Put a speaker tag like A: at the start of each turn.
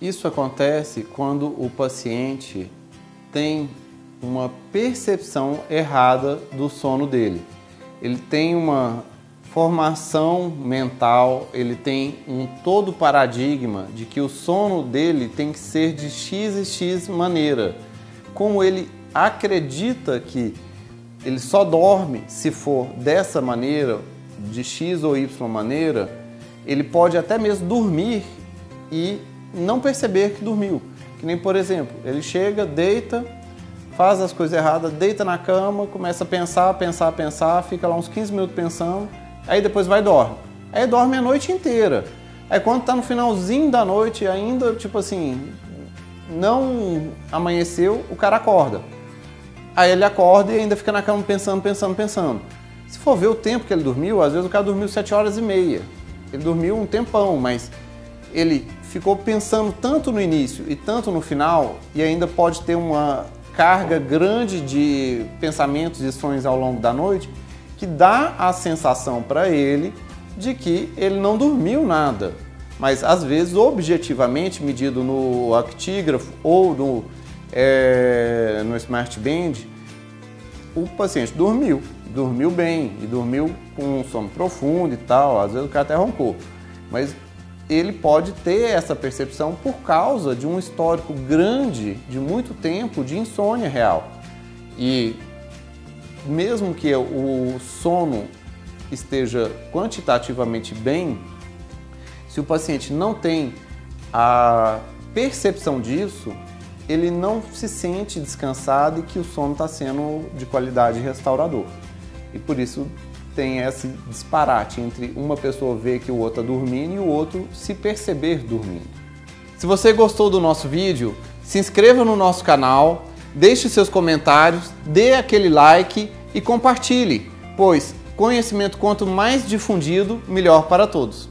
A: Isso acontece quando o paciente tem uma percepção errada do sono dele. Ele tem uma formação mental, ele tem um todo paradigma de que o sono dele tem que ser de X e X maneira. Como ele acredita que ele só dorme se for dessa maneira, de X ou Y maneira, ele pode até mesmo dormir e não perceber que dormiu. Que nem, por exemplo, ele chega, deita, faz as coisas erradas, deita na cama, começa a pensar, pensar, pensar, fica lá uns 15 minutos pensando, aí depois vai e dorme. Aí dorme a noite inteira. Aí quando tá no finalzinho da noite, ainda, tipo assim, não amanheceu, o cara acorda. Aí ele acorda e ainda fica na cama pensando, pensando, pensando. Se for ver o tempo que ele dormiu, às vezes o cara dormiu 7 horas e meia. Ele dormiu um tempão, mas ele ficou pensando tanto no início e tanto no final, e ainda pode ter uma carga grande de pensamentos e sonhos ao longo da noite, que dá a sensação para ele de que ele não dormiu nada. Mas às vezes, objetivamente, medido no actígrafo ou no, é, no Smart Band, o paciente dormiu, dormiu bem e dormiu com um sono profundo e tal. Às vezes o cara até roncou. Mas ele pode ter essa percepção por causa de um histórico grande, de muito tempo, de insônia real. E mesmo que o sono esteja quantitativamente bem, se o paciente não tem a percepção disso, ele não se sente descansado e que o sono está sendo de qualidade restaurador. E por isso tem esse disparate entre uma pessoa ver que o outro está dormindo e o outro se perceber dormindo. Se você gostou do nosso vídeo, se inscreva no nosso canal, deixe seus comentários, dê aquele like e compartilhe, pois conhecimento quanto mais difundido, melhor para todos.